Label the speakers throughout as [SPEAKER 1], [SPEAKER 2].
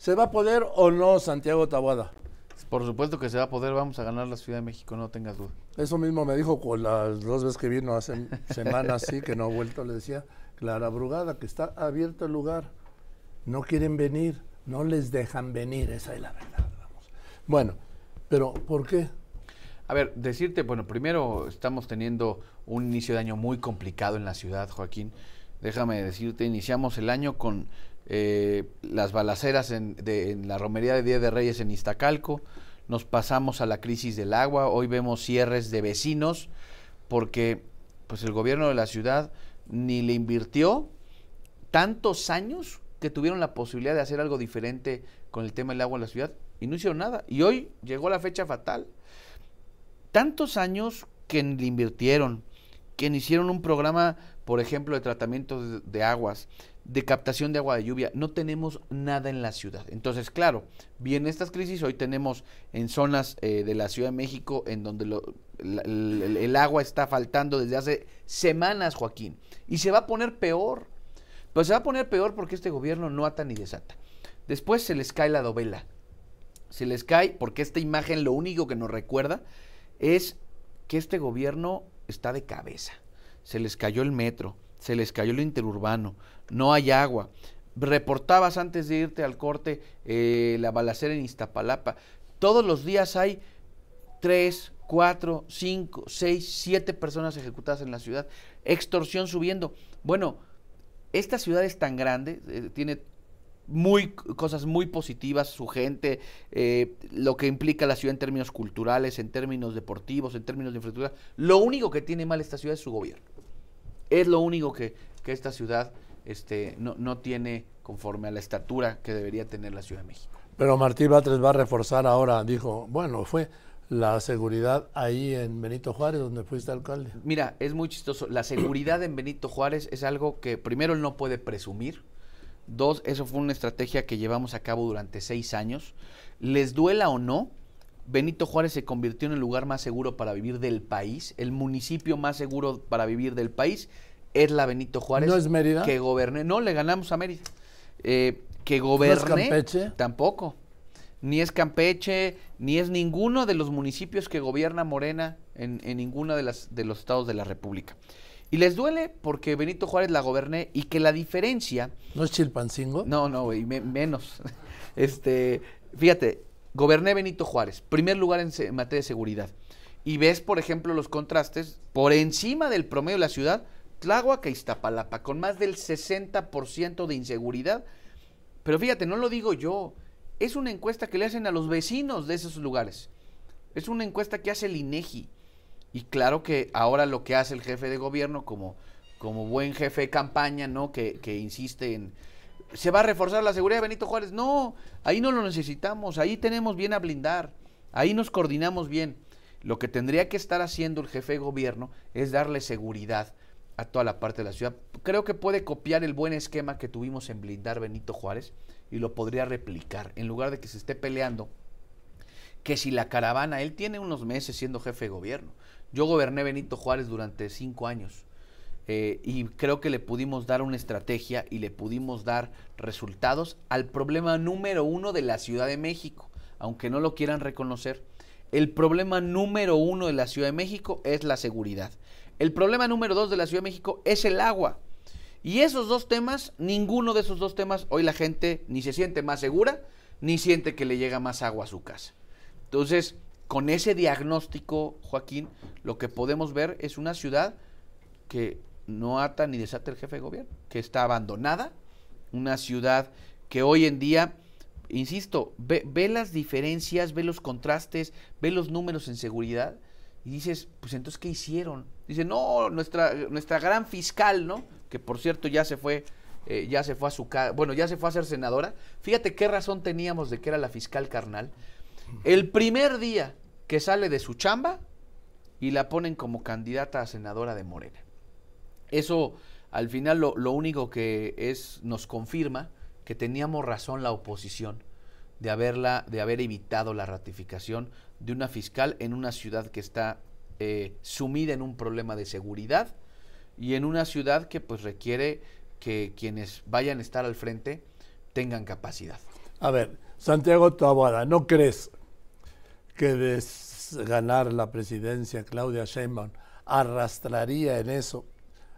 [SPEAKER 1] ¿Se va a poder o no, Santiago Tabuada?
[SPEAKER 2] Por supuesto que se va a poder, vamos a ganar la Ciudad de México, no tengas duda.
[SPEAKER 1] Eso mismo me dijo con las dos veces que vino hace semanas, sí, que no ha vuelto, le decía Clara Brugada, que está abierto el lugar. No quieren venir, no les dejan venir, esa es la verdad. Vamos. Bueno, pero ¿por qué?
[SPEAKER 2] A ver, decirte, bueno, primero estamos teniendo un inicio de año muy complicado en la ciudad, Joaquín. Déjame decirte, iniciamos el año con eh, las balaceras en, la romería de Día de Reyes en Iztacalco, nos pasamos a la crisis del agua, hoy vemos cierres de vecinos porque pues el gobierno de la ciudad ni le invirtió tantos años que tuvieron la posibilidad de hacer algo diferente con el tema del agua en la ciudad y no hicieron nada. Y hoy llegó la fecha fatal tantos años que le invirtieron, que hicieron un programa, por ejemplo, de tratamiento de, aguas, de captación de agua de lluvia, no tenemos nada en la ciudad. Entonces, claro, vienen estas crisis, hoy tenemos en zonas eh, de la Ciudad de México en donde el, agua está faltando desde hace semanas, Joaquín, y se va a poner peor. Pero se va a poner peor porque este gobierno no ata ni desata. Después se les cae la dovela. Se les cae porque esta imagen lo único que nos recuerda es que este gobierno está de cabeza. Se les cayó el metro, se les cayó el interurbano, no hay agua. Reportabas antes de irte al corte eh, la balacera en Iztapalapa. Todos los días hay tres, cuatro, cinco, seis, siete personas ejecutadas en la ciudad. Extorsión subiendo. Bueno, esta ciudad es tan grande, eh, tiene muy cosas muy positivas, su gente, eh, lo que implica la ciudad en términos culturales, en términos deportivos, en términos de infraestructura. Lo único que tiene mal esta ciudad es su gobierno. Es lo único que, que esta ciudad este, no, no tiene conforme a la estatura que debería tener la Ciudad de México.
[SPEAKER 1] Pero Martí Batres va a reforzar ahora, dijo, bueno, fue la seguridad ahí en Benito Juárez, donde fuiste alcalde.
[SPEAKER 2] Mira, es muy chistoso. La seguridad en Benito Juárez es algo que primero él no puede presumir, Dos, eso fue una estrategia que llevamos a cabo durante seis años. Les duela o no, Benito Juárez se convirtió en el lugar más seguro para vivir del país, el municipio más seguro para vivir del país es la Benito Juárez.
[SPEAKER 1] ¿No es Mérida?
[SPEAKER 2] Que goberné, no, le ganamos a Mérida. Eh, que goberné,
[SPEAKER 1] ¿No es Campeche?
[SPEAKER 2] Tampoco. Ni es Campeche, ni es ninguno de los municipios que gobierna Morena en, en ninguno de, las, de los estados de la República. Y les duele porque Benito Juárez la goberné y que la diferencia...
[SPEAKER 1] ¿No es Chilpancingo?
[SPEAKER 2] No, no, güey, menos. Este, fíjate, goberné Benito Juárez, primer lugar en, materia de seguridad. Y ves, por ejemplo, los contrastes por encima del promedio de la ciudad, Tláhuac e Iztapalapa, con más del 60% de inseguridad. Pero fíjate, no lo digo yo, es una encuesta que le hacen a los vecinos de esos lugares. Es una encuesta que hace el INEGI. Y claro que ahora lo que hace el jefe de gobierno como, como buen jefe de campaña, ¿no? Que, que insiste en... ¿Se va a reforzar la seguridad de Benito Juárez? No, ahí no lo necesitamos, ahí tenemos bien a blindar, ahí nos coordinamos bien. Lo que tendría que estar haciendo el jefe de gobierno es darle seguridad a toda la parte de la ciudad. Creo que puede copiar el buen esquema que tuvimos en blindar Benito Juárez y lo podría replicar. En lugar de que se esté peleando que si la caravana, él tiene unos meses siendo jefe de gobierno, yo goberné Benito Juárez durante cinco años eh, y creo que le pudimos dar una estrategia y le pudimos dar resultados al problema número uno de la Ciudad de México, aunque no lo quieran reconocer. El problema número uno de la Ciudad de México es la seguridad. El problema número dos de la Ciudad de México es el agua. Y esos dos temas, ninguno de esos dos temas, hoy la gente ni se siente más segura, ni siente que le llega más agua a su casa. Entonces, con ese diagnóstico, Joaquín, lo que podemos ver es una ciudad que no ata ni desata el jefe de gobierno, que está abandonada, una ciudad que hoy en día, insisto, ve, las diferencias, ve los contrastes, ve los números en seguridad y dices, pues entonces, ¿qué hicieron? Dice, no, nuestra, nuestra gran fiscal, ¿no? Que por cierto ya se fue, eh, ya se fue a su casa, bueno, ya se fue a ser senadora. Fíjate qué razón teníamos de que era la fiscal carnal. El primer día que sale de su chamba y la ponen como candidata a senadora de Morena. Eso al final lo, único que es nos confirma que teníamos razón la oposición de haberla, de haber evitado la ratificación de una fiscal en una ciudad que está eh, sumida en un problema de seguridad y en una ciudad que pues requiere que quienes vayan a estar al frente tengan capacidad.
[SPEAKER 1] A ver, Santiago Taboada, ¿no crees que de ganar la presidencia Claudia Sheinbaum arrastraría en eso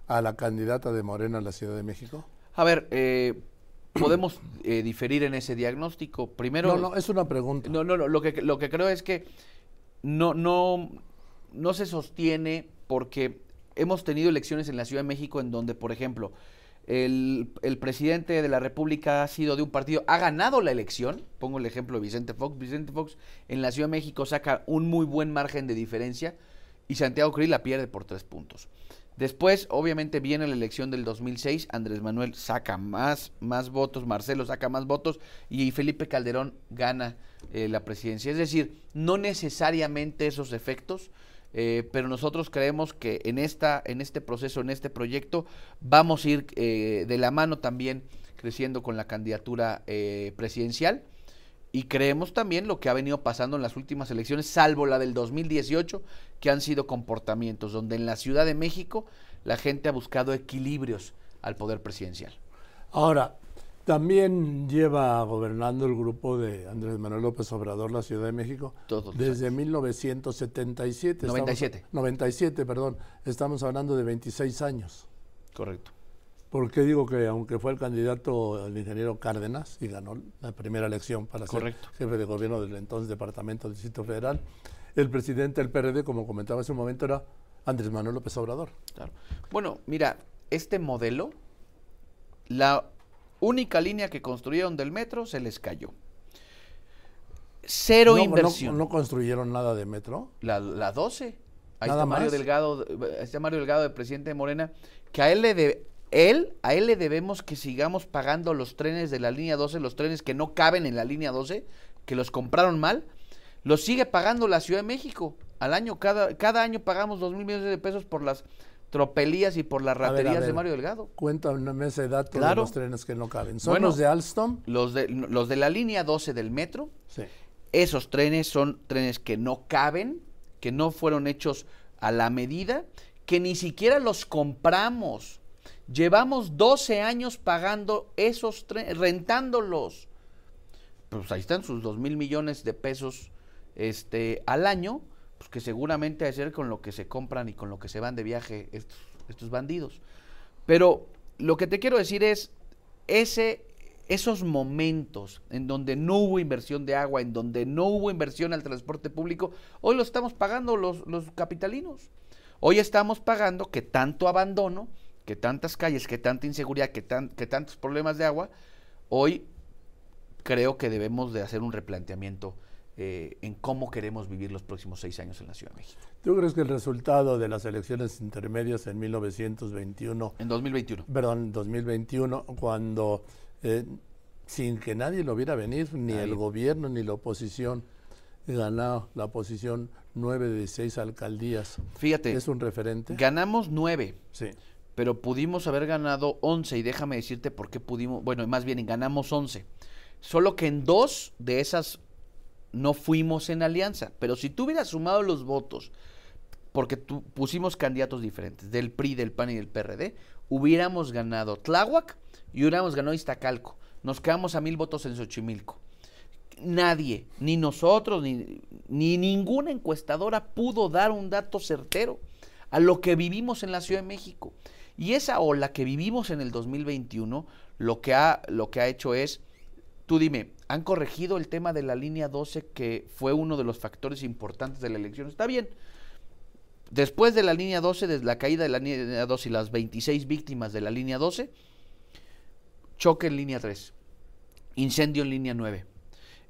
[SPEAKER 1] a la candidata de Morena a la Ciudad de México?
[SPEAKER 2] A ver, eh, podemos eh, diferir en ese diagnóstico. Primero,
[SPEAKER 1] No, no, es una pregunta.
[SPEAKER 2] No, no, no, lo que, lo que creo es que no, no, no se sostiene porque hemos tenido elecciones en la Ciudad de México en donde, por ejemplo, el, el presidente de la República ha sido de un partido, ha ganado la elección, pongo el ejemplo de Vicente Fox, Vicente Fox en la Ciudad de México saca un muy buen margen de diferencia y Santiago Krill la pierde por tres puntos. Después, obviamente, viene la elección del 2006, Andrés Manuel saca más, más votos, Marcelo saca más votos y Felipe Calderón gana eh, la presidencia. Es decir, no necesariamente esos efectos, eh, pero nosotros creemos que en, esta, en este proceso, en este proyecto, vamos a ir eh, de la mano también creciendo con la candidatura presidencial y creemos también lo que ha venido pasando en las últimas elecciones, salvo la del 2018, que han sido comportamientos donde en la Ciudad de México la gente ha buscado equilibrios al poder presidencial.
[SPEAKER 1] Ahora, también lleva gobernando el grupo de Andrés Manuel López Obrador la Ciudad de México
[SPEAKER 2] Todos
[SPEAKER 1] desde 1977.
[SPEAKER 2] 97.
[SPEAKER 1] Estamos- 97, perdón. Estamos hablando de 26 años.
[SPEAKER 2] Correcto.
[SPEAKER 1] ¿Por qué digo que aunque fue el candidato el ingeniero Cárdenas y ganó la primera elección para
[SPEAKER 2] Correcto.
[SPEAKER 1] ser jefe de gobierno del entonces Departamento del Distrito Federal, el presidente del PRD, como comentaba hace un momento, era Andrés Manuel López Obrador?
[SPEAKER 2] Claro. Bueno, mira, este modelo, la única línea que construyeron del metro se les cayó. Cero
[SPEAKER 1] No,
[SPEAKER 2] inversión.
[SPEAKER 1] No, construyeron nada de metro.
[SPEAKER 2] La, la 12. Ahí
[SPEAKER 1] ¿Nada
[SPEAKER 2] está Mario
[SPEAKER 1] más?
[SPEAKER 2] Delgado, ahí está Mario Delgado, el presidente de Morena, que a él le de, él, a él le debemos que sigamos pagando los trenes de la línea 12, los trenes que no caben en la línea 12, que los compraron mal, los sigue pagando la Ciudad de México. Al año, cada, cada año pagamos dos mil millones de pesos por las tropelías y por las
[SPEAKER 1] ver, a
[SPEAKER 2] raterías de
[SPEAKER 1] ver.
[SPEAKER 2] Mario Delgado.
[SPEAKER 1] Cuéntame ese dato de
[SPEAKER 2] Claro.
[SPEAKER 1] los trenes que no caben. ¿Son
[SPEAKER 2] Bueno.
[SPEAKER 1] los de Alstom?
[SPEAKER 2] Los de, los de la línea 12 del metro,
[SPEAKER 1] Sí.
[SPEAKER 2] Esos trenes son trenes que no caben, que no fueron hechos a la medida, que ni siquiera los compramos. Llevamos 12 años pagando esos trenes, rentándolos. Pues ahí están sus 2 mil millones de pesos este, al año, pues que seguramente ha de ser con lo que se compran y con lo que se van de viaje estos, bandidos. Pero lo que te quiero decir es, ese, esos momentos en donde no hubo inversión de agua, en donde no hubo inversión al transporte público, hoy lo estamos pagando los, los capitalinos. Hoy estamos pagando que tanto abandono, que tantas calles, que tanta inseguridad, que, tan, que tantos problemas de agua, hoy creo que debemos de hacer un replanteamiento eh, en cómo queremos vivir los próximos seis años en la Ciudad de México.
[SPEAKER 1] ¿Tú crees que el resultado de las elecciones intermedias en 1921,
[SPEAKER 2] En 2021.
[SPEAKER 1] perdón, 2021, cuando eh, sin que nadie lo viera venir, ni
[SPEAKER 2] Nadie.
[SPEAKER 1] el gobierno ni la oposición, ganó la oposición nueve de seis alcaldías,
[SPEAKER 2] Fíjate,
[SPEAKER 1] es un referente?
[SPEAKER 2] ganamos nueve.
[SPEAKER 1] Sí.
[SPEAKER 2] pero pudimos haber ganado 11 y déjame decirte por qué pudimos, bueno, más bien ganamos 11. Solo que en dos de esas no fuimos en alianza, pero si tú hubieras sumado los votos, porque pusimos candidatos diferentes, del PRI, del PAN y del PRD, hubiéramos ganado Tláhuac y hubiéramos ganado Iztacalco. Nos quedamos a mil votos en Xochimilco. Nadie, ni nosotros, ni, ni ninguna encuestadora pudo dar un dato certero a lo que vivimos en la Ciudad de México. Y esa ola que vivimos en el 2021, lo que ha, lo que ha hecho es, tú dime, ¿han corregido el tema de la línea 12 que fue uno de los factores importantes de la elección? Está bien. Después de la línea 12, desde la caída de la línea 12 y las 26 víctimas de la línea 12, choque en línea 3, incendio en línea 9,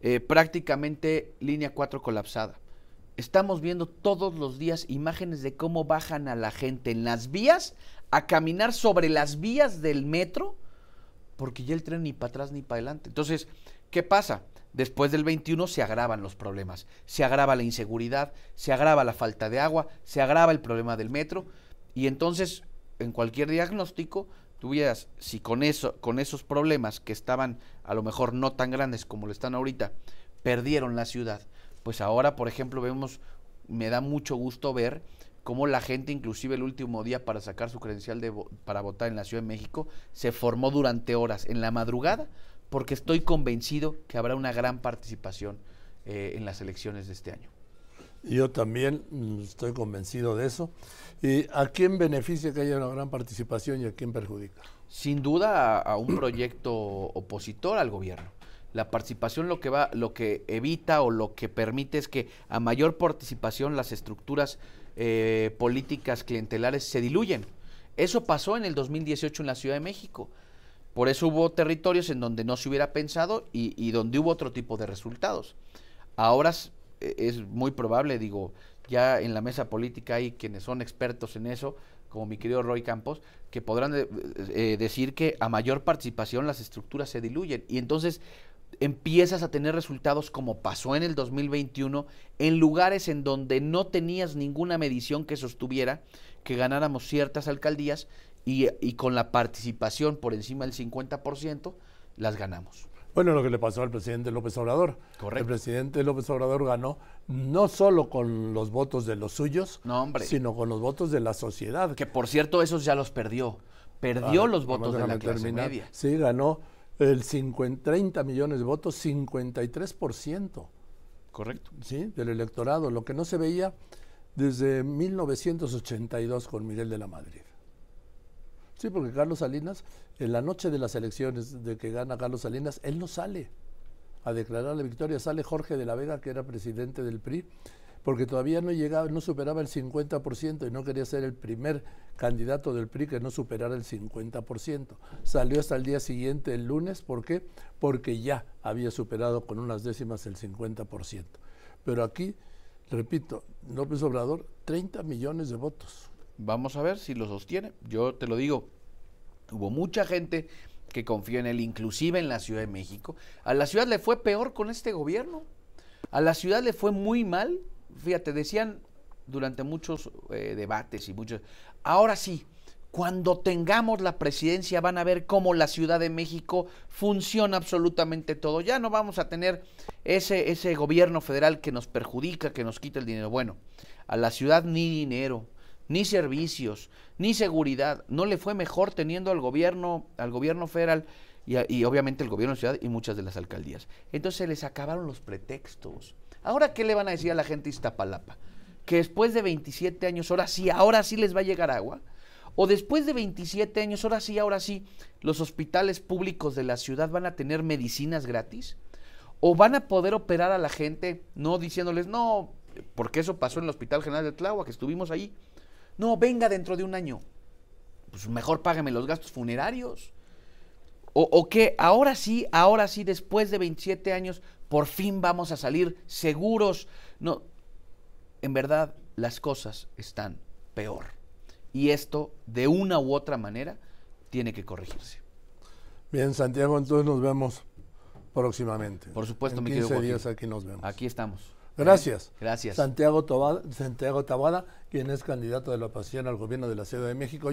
[SPEAKER 2] eh, prácticamente línea 4 colapsada. Estamos viendo todos los días imágenes de cómo bajan a la gente en las vías a caminar sobre las vías del metro porque ya el tren ni para atrás ni para adelante. Entonces, ¿qué pasa? Después del 21 se agravan los problemas, se agrava la inseguridad, se agrava la falta de agua, se agrava el problema del metro y entonces en cualquier diagnóstico tuvieras, si con eso, con esos problemas que estaban a lo mejor no tan grandes como lo están ahorita, perdieron la ciudad, pues ahora, por ejemplo, vemos, me da mucho gusto ver cómo la gente, inclusive el último día para sacar su credencial de vo- para votar en la Ciudad de México, se formó durante horas, en la madrugada, porque estoy convencido que habrá una gran participación eh, en las elecciones de este año.
[SPEAKER 1] Yo también mm, estoy convencido de eso. ¿Y a quién beneficia que haya una gran participación y a quién perjudica?
[SPEAKER 2] Sin duda a, a un proyecto opositor al gobierno. La participación lo que va, lo que evita o lo que permite es que a mayor participación las estructuras eh, políticas clientelares se diluyen. Eso pasó en el 2018 en la Ciudad de México. Por eso hubo territorios en donde no se hubiera pensado y, donde hubo otro tipo de resultados. Ahora es, es, muy probable, digo, ya en la mesa política hay quienes son expertos en eso, como mi querido Roy Campos, que podrán eh decir que a mayor participación las estructuras se diluyen. Y entonces empiezas a tener resultados como pasó en el 2021 en lugares en donde no tenías ninguna medición que sostuviera que ganáramos ciertas alcaldías y, y con la participación por encima del 50% las ganamos.
[SPEAKER 1] Bueno, lo que le pasó al presidente López Obrador.
[SPEAKER 2] Correcto.
[SPEAKER 1] El presidente López Obrador ganó no solo con los votos de los suyos,
[SPEAKER 2] no,
[SPEAKER 1] sino con los votos de la sociedad.
[SPEAKER 2] Que por cierto, esos ya los perdió. Perdió ah, los votos de la clase terminar. media.
[SPEAKER 1] Sí, ganó el 50, 30 millones de votos, 53%.
[SPEAKER 2] Correcto.
[SPEAKER 1] Sí, del electorado, lo que no se veía desde 1982 con Miguel de la Madrid. Sí, porque Carlos Salinas, en la noche de las elecciones de que gana Carlos Salinas, él no sale a declarar la victoria, sale Jorge de la Vega, que era presidente del PRI, porque todavía no llegaba, no superaba el 50% y no quería ser el primer candidato del PRI que no superara el 50%. Salió hasta el día siguiente, el lunes, ¿por qué? Porque ya había superado con unas décimas el 50%. Pero aquí, repito, López Obrador, 30 millones de votos.
[SPEAKER 2] Vamos a ver si lo sostiene. Yo te lo digo, hubo mucha gente que confió en él, inclusive en la Ciudad de México. A la ciudad le fue peor con este gobierno. A la ciudad le fue muy mal fíjate, decían durante muchos eh, debates y muchos, ahora sí, cuando tengamos la presidencia van a ver cómo la Ciudad de México funciona absolutamente todo. Ya no vamos a tener ese, ese gobierno federal que nos perjudica, que nos quita el dinero. Bueno, a la ciudad ni dinero, ni servicios, ni seguridad. No le fue mejor teniendo al gobierno, al gobierno federal y, y obviamente el gobierno de ciudad y muchas de las alcaldías. Entonces se les acabaron los pretextos. Ahora, ¿qué le van a decir a la gente de Iztapalapa? Que después de 27 años, ahora sí, ahora sí les va a llegar agua. O después de 27 años, ahora sí, ahora sí, los hospitales públicos de la ciudad van a tener medicinas gratis. O van a poder operar a la gente, no diciéndoles, no, porque eso pasó en el Hospital General de Tláhuac, que estuvimos ahí. No, venga dentro de un año. Pues mejor págame los gastos funerarios. O, o que ahora sí, ahora sí, después de 27 años, por fin vamos a salir seguros. No, en verdad las cosas están peor. Y esto, de una u otra manera, tiene que corregirse.
[SPEAKER 1] Bien, Santiago, entonces nos vemos próximamente.
[SPEAKER 2] Por supuesto,
[SPEAKER 1] en
[SPEAKER 2] mi
[SPEAKER 1] 15 días aquí nos vemos.
[SPEAKER 2] Aquí estamos.
[SPEAKER 1] Gracias.
[SPEAKER 2] Gracias.
[SPEAKER 1] Santiago, Tobada, Santiago Tabada, quien es candidato de la oposición al gobierno de la Ciudad de México.